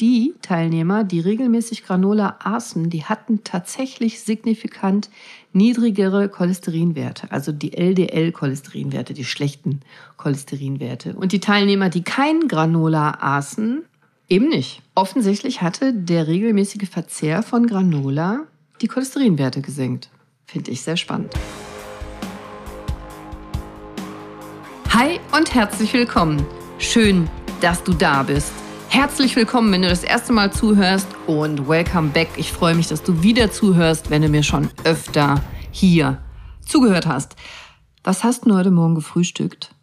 Die Teilnehmer, die regelmäßig Granola aßen, die hatten tatsächlich signifikant niedrigere Cholesterinwerte, also die LDL-Cholesterinwerte, die schlechten Cholesterinwerte. Und die Teilnehmer, die kein Granola aßen, eben nicht. Offensichtlich hatte der regelmäßige Verzehr von Granola die Cholesterinwerte gesenkt. Finde ich sehr spannend. Hi und herzlich willkommen. Schön, dass du da bist. Herzlich willkommen, wenn du das erste Mal zuhörst und welcome back. Ich freue mich, dass du wieder zuhörst, wenn du mir schon öfter hier zugehört hast. Was hast du heute Morgen gefrühstückt?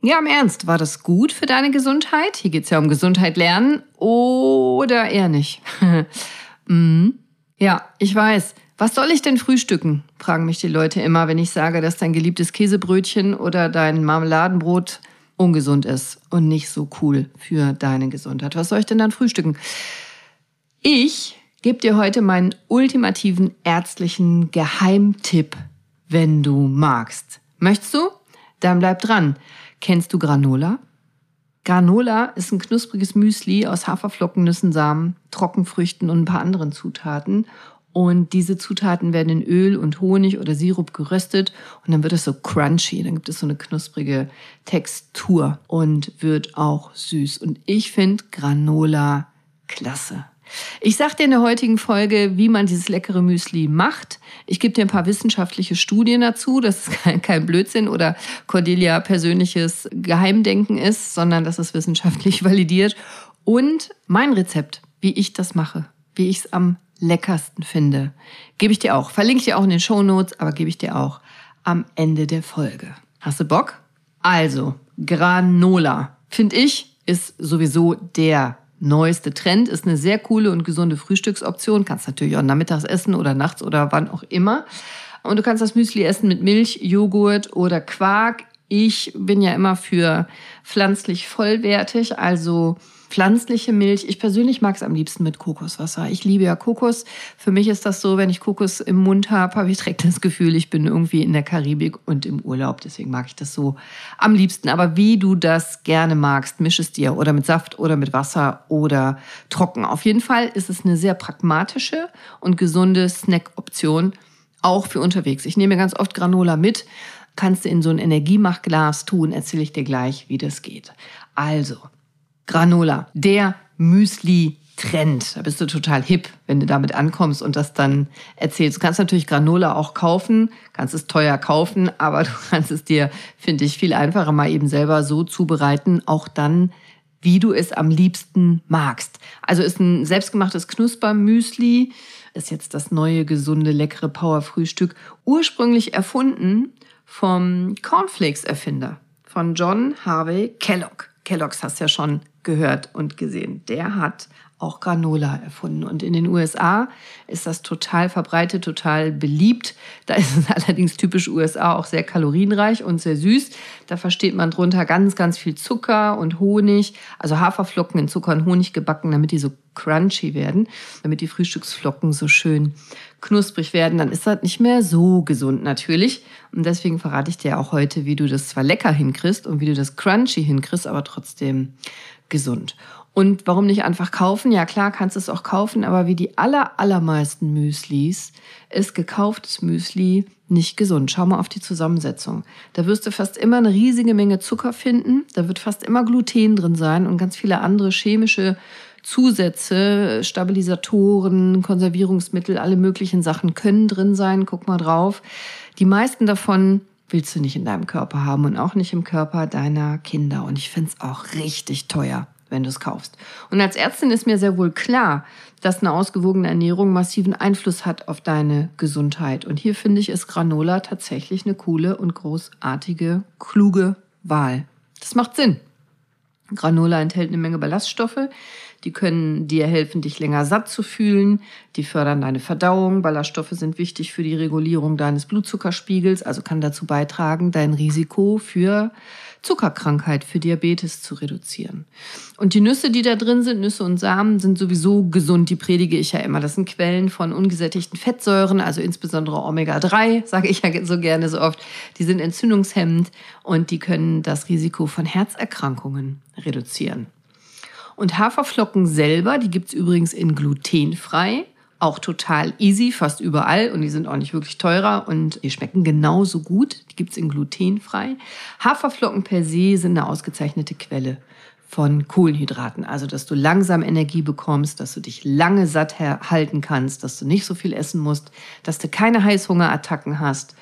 Ja, im Ernst, war das gut für deine Gesundheit? Hier geht es ja um Gesundheit lernen oder eher nicht? mhm. Ja, ich weiß. Was soll ich denn frühstücken? fragen mich die Leute immer, wenn ich sage, dass dein geliebtes Käsebrötchen oder dein Marmeladenbrot ungesund ist und nicht so cool für deine Gesundheit. Was soll ich denn dann frühstücken? Ich gebe dir heute meinen ultimativen ärztlichen Geheimtipp, wenn du magst. Möchtest du? Dann bleib dran. Kennst du Granola? Granola ist ein knuspriges Müsli aus Haferflocken, Nüssen, Samen, Trockenfrüchten und ein paar anderen Zutaten. Und diese Zutaten werden in Öl und Honig oder Sirup geröstet und dann wird es so crunchy. Dann gibt es so eine knusprige Textur und wird auch süß. Und ich finde Granola klasse. Ich sage dir in der heutigen Folge, wie man dieses leckere Müsli macht. Ich gebe dir ein paar wissenschaftliche Studien dazu, dass es kein Blödsinn oder Cordelia persönliches Geheimdenken ist, sondern dass es wissenschaftlich validiert. Und mein Rezept, wie ich das mache, wie ich es am leckersten finde. Gebe ich dir auch. Verlinke ich dir auch in den Show Notes, aber gebe ich dir auch am Ende der Folge. Hast du Bock? Also, Granola, finde ich, ist sowieso der neueste Trend. Ist eine sehr coole und gesunde Frühstücksoption. Kannst natürlich auch nachmittags essen oder nachts oder wann auch immer. Und du kannst das Müsli essen mit Milch, Joghurt oder Quark. Ich bin ja immer für pflanzlich vollwertig, also pflanzliche Milch. Ich persönlich mag es am liebsten mit Kokoswasser. Ich liebe ja Kokos. Für mich ist das so, wenn ich Kokos im Mund habe, habe ich direkt das Gefühl, ich bin irgendwie in der Karibik und im Urlaub. Deswegen mag ich das so am liebsten. Aber wie du das gerne magst, misch es dir oder mit Saft oder mit Wasser oder trocken. Auf jeden Fall ist es eine sehr pragmatische und gesunde Snack-Option, auch für unterwegs. Ich nehme ganz oft Granola mit kannst du in so ein Energiemachglas tun, erzähle ich dir gleich, wie das geht. Also, Granola, der Müsli-Trend. Da bist du total hip, wenn du damit ankommst und das dann erzählst. Du kannst natürlich Granola auch kaufen, kannst es teuer kaufen, aber du kannst es dir, finde ich, viel einfacher mal eben selber so zubereiten, auch dann, wie du es am liebsten magst. Also ist ein selbstgemachtes Knuspermüsli, ist jetzt das neue, gesunde, leckere Power-Frühstück, ursprünglich erfunden vom Cornflakes-Erfinder, von John Harvey Kellogg. Kellogg's hast ja schon gehört und gesehen. Der hat auch Granola erfunden. Und in den USA ist das total verbreitet, total beliebt. Da ist es allerdings typisch USA auch sehr kalorienreich und sehr süß. Da versteht man drunter ganz, ganz viel Zucker und Honig, also Haferflocken in Zucker und Honig gebacken, damit die so crunchy werden, damit die Frühstücksflocken so schön knusprig werden. Dann ist das nicht mehr so gesund natürlich. Und deswegen verrate ich dir auch heute, wie du das zwar lecker hinkriegst und wie du das crunchy hinkriegst, aber trotzdem gesund. Und warum nicht einfach kaufen? Ja, klar, kannst es auch kaufen, aber wie die aller, allermeisten Müslis ist gekauftes Müsli nicht gesund. Schau mal auf die Zusammensetzung. Da wirst du fast immer eine riesige Menge Zucker finden. Da wird fast immer Gluten drin sein und ganz viele andere chemische Zusätze, Stabilisatoren, Konservierungsmittel, alle möglichen Sachen können drin sein. Guck mal drauf. Die meisten davon willst du nicht in deinem Körper haben und auch nicht im Körper deiner Kinder. Und ich finde es auch richtig teuer, wenn du es kaufst. Und als Ärztin ist mir sehr wohl klar, dass eine ausgewogene Ernährung massiven Einfluss hat auf deine Gesundheit. Und hier finde ich, ist Granola tatsächlich eine coole und großartige, kluge Wahl. Das macht Sinn. Granola enthält eine Menge Ballaststoffe, die können dir helfen, dich länger satt zu fühlen. Die fördern deine Verdauung. Ballaststoffe sind wichtig für die Regulierung deines Blutzuckerspiegels, also kann dazu beitragen, dein Risiko für Zuckerkrankheit, für Diabetes zu reduzieren. Und die Nüsse, die da drin sind, Nüsse und Samen, sind sowieso gesund. Die predige ich ja immer. Das sind Quellen von ungesättigten Fettsäuren, also insbesondere Omega-3, sage ich ja so gerne so oft. Die sind entzündungshemmend und die können das Risiko von Herzerkrankungen reduzieren. Und Haferflocken selber, die gibt's übrigens in glutenfrei auch total easy, fast überall und die sind auch nicht wirklich teurer und die schmecken genauso gut. Die gibt's in glutenfrei. Haferflocken per se sind eine ausgezeichnete Quelle von Kohlenhydraten, also dass du langsam Energie bekommst, dass du dich lange satt halten kannst, dass du nicht so viel essen musst, dass du keine Heißhungerattacken hast.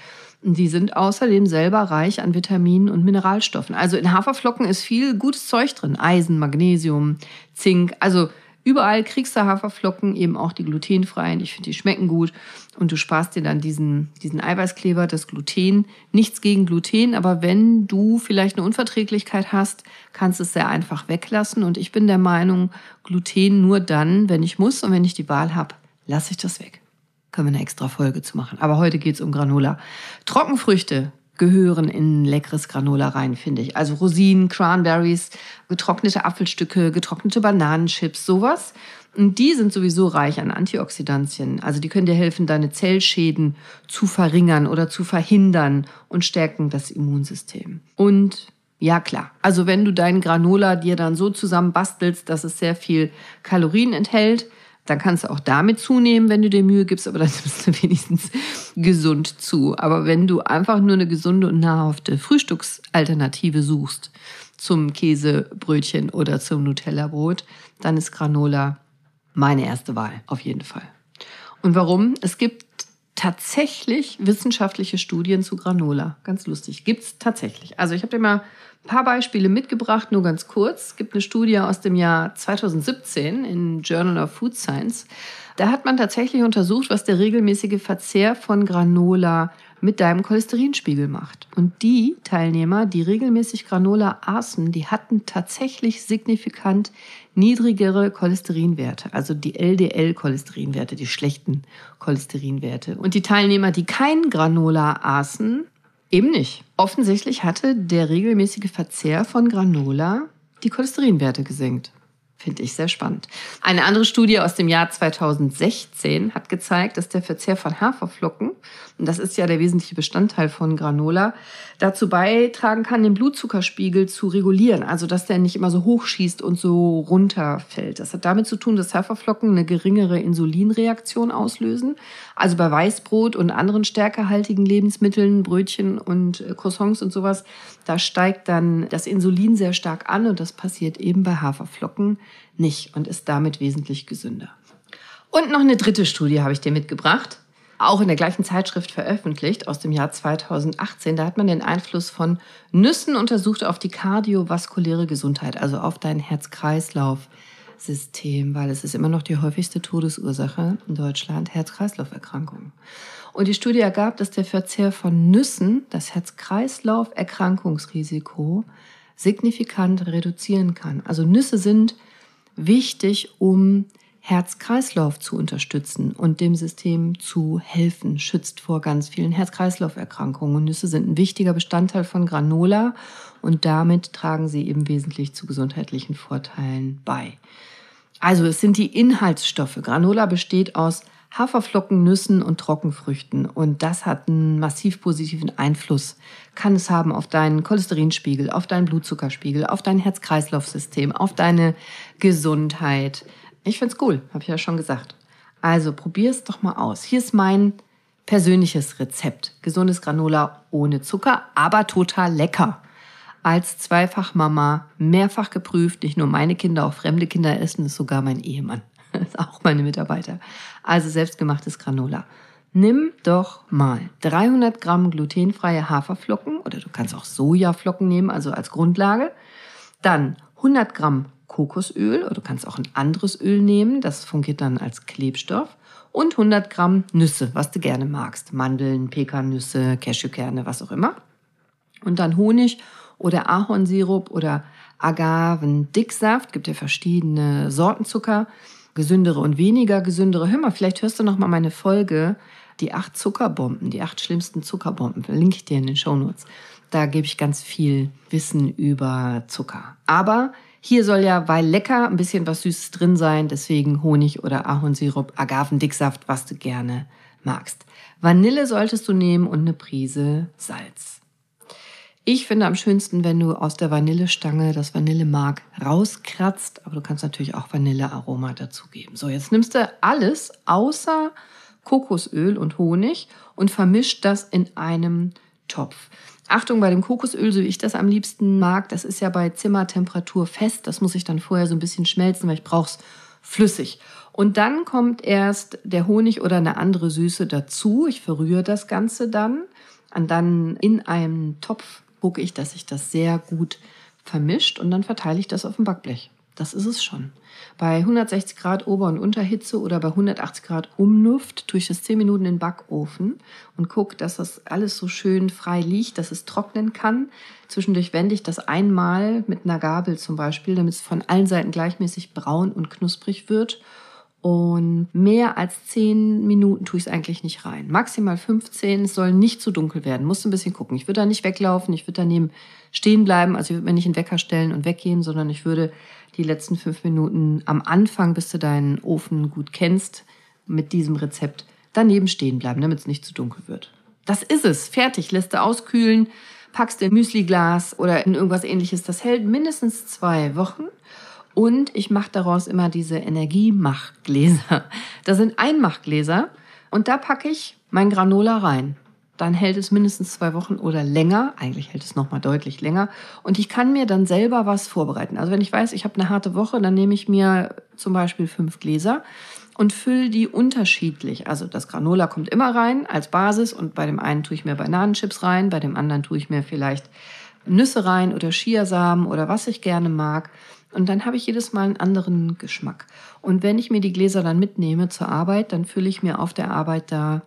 Die sind außerdem selber reich an Vitaminen und Mineralstoffen. Also in Haferflocken ist viel gutes Zeug drin. Eisen, Magnesium, Zink. Also Überall kriegst du Haferflocken, eben auch die glutenfreien. Ich finde, die schmecken gut. Und du sparst dir dann diesen, diesen Eiweißkleber, das Gluten. Nichts gegen Gluten, aber wenn du vielleicht eine Unverträglichkeit hast, kannst du es sehr einfach weglassen. Und ich bin der Meinung, Gluten nur dann, wenn ich muss und wenn ich die Wahl habe, lasse ich das weg. Können wir eine extra Folge zu machen. Aber heute geht es um Granola. Trockenfrüchte gehören in leckeres Granola rein, finde ich. Also Rosinen, Cranberries, getrocknete Apfelstücke, getrocknete Bananenchips, sowas. Und die sind sowieso reich an Antioxidantien. Also die können dir helfen, deine Zellschäden zu verringern oder zu verhindern und stärken das Immunsystem. Und ja, klar. Also wenn du deinen Granola dir dann so zusammen bastelst, dass es sehr viel Kalorien enthält, dann kannst du auch damit zunehmen, wenn du dir Mühe gibst, aber dann nimmst du wenigstens gesund zu. Aber wenn du einfach nur eine gesunde und nahrhafte Frühstücksalternative suchst zum Käsebrötchen oder zum Nutella-Brot, dann ist Granola meine erste Wahl, auf jeden Fall. Und warum? Es gibt tatsächlich wissenschaftliche Studien zu Granola. Ganz lustig. Gibt's tatsächlich. Also ich habe dir mal ein paar Beispiele mitgebracht, nur ganz kurz. Es gibt eine Studie aus dem Jahr 2017 in Journal of Food Science. Da hat man tatsächlich untersucht, was der regelmäßige Verzehr von Granola mit deinem Cholesterinspiegel macht. Und die Teilnehmer, die regelmäßig Granola aßen, die hatten tatsächlich signifikant niedrigere Cholesterinwerte, also die LDL-Cholesterinwerte, die schlechten Cholesterinwerte. Und die Teilnehmer, die kein Granola aßen, eben nicht. Offensichtlich hatte der regelmäßige Verzehr von Granola die Cholesterinwerte gesenkt. Finde ich sehr spannend. Eine andere Studie aus dem Jahr 2016 hat gezeigt, dass der Verzehr von Haferflocken, und das ist ja der wesentliche Bestandteil von Granola, dazu beitragen kann, den Blutzuckerspiegel zu regulieren. Also, dass der nicht immer so hoch schießt und so runterfällt. Das hat damit zu tun, dass Haferflocken eine geringere Insulinreaktion auslösen. Also bei Weißbrot und anderen stärkehaltigen Lebensmitteln, Brötchen und äh, Croissants und sowas, da steigt dann das Insulin sehr stark an und das passiert eben bei Haferflocken nicht und ist damit wesentlich gesünder. Und noch eine dritte Studie habe ich dir mitgebracht, auch in der gleichen Zeitschrift veröffentlicht aus dem Jahr 2018. Da hat man den Einfluss von Nüssen untersucht auf die kardiovaskuläre Gesundheit, also auf dein Herz-Kreislauf-System, weil es ist immer noch die häufigste Todesursache in Deutschland, Herz-Kreislauf-Erkrankungen. Und die Studie ergab, dass der Verzehr von Nüssen das Herz-Kreislauf-Erkrankungsrisiko signifikant reduzieren kann. Also Nüsse sind wichtig, um Herz-Kreislauf zu unterstützen und dem System zu helfen, schützt vor ganz vielen Herz-Kreislauf-Erkrankungen. Nüsse sind ein wichtiger Bestandteil von Granola und damit tragen sie eben wesentlich zu gesundheitlichen Vorteilen bei. Also es sind die Inhaltsstoffe. Granola besteht aus Haferflocken, Nüssen und Trockenfrüchten. Und das hat einen massiv positiven Einfluss. Kann es haben auf deinen Cholesterinspiegel, auf deinen Blutzuckerspiegel, auf dein Herz-Kreislauf-System, auf deine Gesundheit. Ich find's cool, habe ich ja schon gesagt. Also probier es doch mal aus. Hier ist mein persönliches Rezept. Gesundes Granola ohne Zucker, aber total lecker. Als Zweifachmama mehrfach geprüft, nicht nur meine Kinder, auch fremde Kinder essen es sogar mein Ehemann. Das ist auch meine Mitarbeiter. Also selbstgemachtes Granola. Nimm doch mal 300 Gramm glutenfreie Haferflocken oder du kannst auch Sojaflocken nehmen, also als Grundlage. Dann 100 Gramm Kokosöl oder du kannst auch ein anderes Öl nehmen, das fungiert dann als Klebstoff. Und 100 Gramm Nüsse, was du gerne magst. Mandeln, Pekannüsse, Cashewkerne, was auch immer. Und dann Honig oder Ahornsirup oder Agavendicksaft. Gibt ja verschiedene Sorten Zucker gesündere und weniger gesündere. Hör mal, vielleicht hörst du noch mal meine Folge, die acht Zuckerbomben, die acht schlimmsten Zuckerbomben. Verlinke ich dir in den Shownotes. Da gebe ich ganz viel Wissen über Zucker. Aber hier soll ja, weil lecker, ein bisschen was Süßes drin sein. Deswegen Honig oder Ahornsirup, Agavendicksaft, was du gerne magst. Vanille solltest du nehmen und eine Prise Salz. Ich finde am schönsten, wenn du aus der Vanillestange das Vanillemark rauskratzt, aber du kannst natürlich auch Vanillearoma dazugeben. So, jetzt nimmst du alles außer Kokosöl und Honig und vermischt das in einem Topf. Achtung bei dem Kokosöl, so wie ich das am liebsten mag, das ist ja bei Zimmertemperatur fest. Das muss ich dann vorher so ein bisschen schmelzen, weil ich brauche es flüssig. Und dann kommt erst der Honig oder eine andere Süße dazu. Ich verrühre das Ganze dann. Und dann in einem Topf gucke ich, dass sich das sehr gut vermischt und dann verteile ich das auf dem Backblech. Das ist es schon. Bei 160 Grad Ober- und Unterhitze oder bei 180 Grad Umluft tue ich das 10 Minuten in den Backofen und gucke, dass das alles so schön frei liegt, dass es trocknen kann. Zwischendurch wende ich das einmal mit einer Gabel zum Beispiel, damit es von allen Seiten gleichmäßig braun und knusprig wird. Und mehr als 10 Minuten tue ich es eigentlich nicht rein. Maximal 15. Es soll nicht zu dunkel werden. Musst ein bisschen gucken. Ich würde da nicht weglaufen. Ich würde daneben stehen bleiben. Also ich würde mir nicht einen Wecker stellen und weggehen, sondern ich würde die letzten fünf Minuten am Anfang, bis du deinen Ofen gut kennst, mit diesem Rezept daneben stehen bleiben, damit es nicht zu dunkel wird. Das ist es. Fertig. Lässt du auskühlen, packst in Müsliglas oder in irgendwas ähnliches. Das hält mindestens zwei Wochen. Und ich mache daraus immer diese Energiemachgläser. Das sind Einmachgläser und da packe ich mein Granola rein dann hält es mindestens zwei Wochen oder länger. Eigentlich hält es noch mal deutlich länger. Und ich kann mir dann selber was vorbereiten. Also wenn ich weiß, ich habe eine harte Woche, dann nehme ich mir zum Beispiel fünf Gläser und fülle die unterschiedlich. Also das Granola kommt immer rein als Basis und bei dem einen tue ich mir Bananenchips rein, bei dem anderen tue ich mir vielleicht Nüsse rein oder Chiasamen oder was ich gerne mag. Und dann habe ich jedes Mal einen anderen Geschmack. Und wenn ich mir die Gläser dann mitnehme zur Arbeit, dann fülle ich mir auf der Arbeit da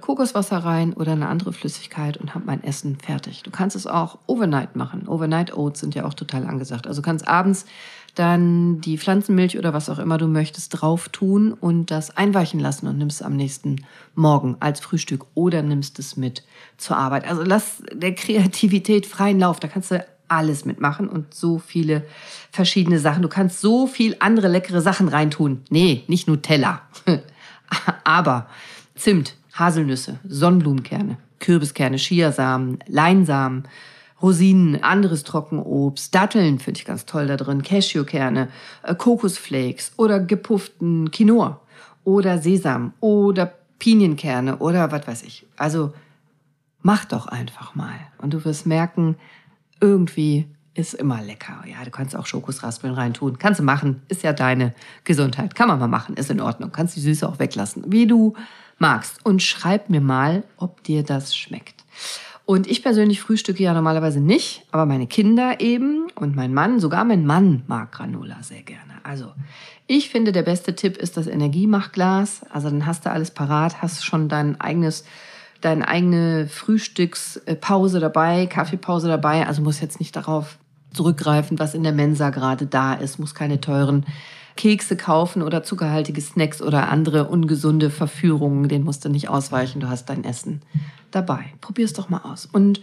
Kokoswasser rein oder eine andere Flüssigkeit und habe mein Essen fertig. Du kannst es auch overnight machen. Overnight Oats sind ja auch total angesagt. Also kannst abends dann die Pflanzenmilch oder was auch immer du möchtest drauf tun und das einweichen lassen und nimmst es am nächsten Morgen als Frühstück oder nimmst es mit zur Arbeit. Also lass der Kreativität freien Lauf. Da kannst du alles mitmachen und so viele verschiedene Sachen. Du kannst so viel andere leckere Sachen reintun. Nee, nicht Nutella. Aber Zimt, Haselnüsse, Sonnenblumenkerne, Kürbiskerne, Chiasamen, Leinsamen, Rosinen, anderes Trockenobst, Datteln finde ich ganz toll da drin, Cashewkerne, äh, Kokosflakes oder gepufften Quinoa oder Sesam oder Pinienkerne oder was weiß ich. Also mach doch einfach mal und du wirst merken, irgendwie ist immer lecker. Ja, du kannst auch Schokosraspeln reintun. Kannst du machen. Ist ja deine Gesundheit. Kann man mal machen. Ist in Ordnung. Kannst die Süße auch weglassen. Wie du magst. Und schreib mir mal, ob dir das schmeckt. Und ich persönlich frühstücke ja normalerweise nicht, aber meine Kinder eben und mein Mann, sogar mein Mann mag Granola sehr gerne. Also ich finde, der beste Tipp ist das Energiemachglas. Also dann hast du alles parat, hast schon dein eigenes, deine eigene Frühstückspause dabei, Kaffeepause dabei. Also muss jetzt nicht darauf zurückgreifen, was in der Mensa gerade da ist, muss keine teuren Kekse kaufen oder zuckerhaltige Snacks oder andere ungesunde Verführungen, den musst du nicht ausweichen, du hast dein Essen dabei. Probier's doch mal aus. Und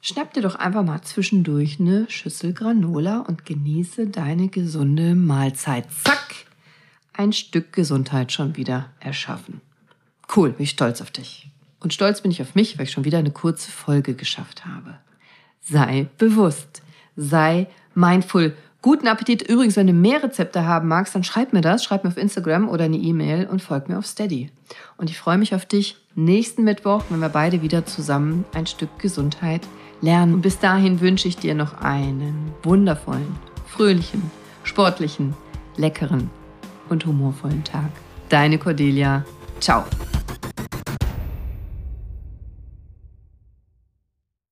schnapp dir doch einfach mal zwischendurch eine Schüssel Granola und genieße deine gesunde Mahlzeit. Zack! Ein Stück Gesundheit schon wieder erschaffen. Cool, bin ich stolz auf dich. Und stolz bin ich auf mich, weil ich schon wieder eine kurze Folge geschafft habe. Sei bewusst, sei mindful Guten Appetit. Übrigens, wenn du mehr Rezepte haben magst, dann schreib mir das, schreib mir auf Instagram oder eine E-Mail und folg mir auf Steady. Und ich freue mich auf dich nächsten Mittwoch, wenn wir beide wieder zusammen ein Stück Gesundheit lernen. Und bis dahin wünsche ich dir noch einen wundervollen, fröhlichen, sportlichen, leckeren und humorvollen Tag. Deine Cordelia. Ciao.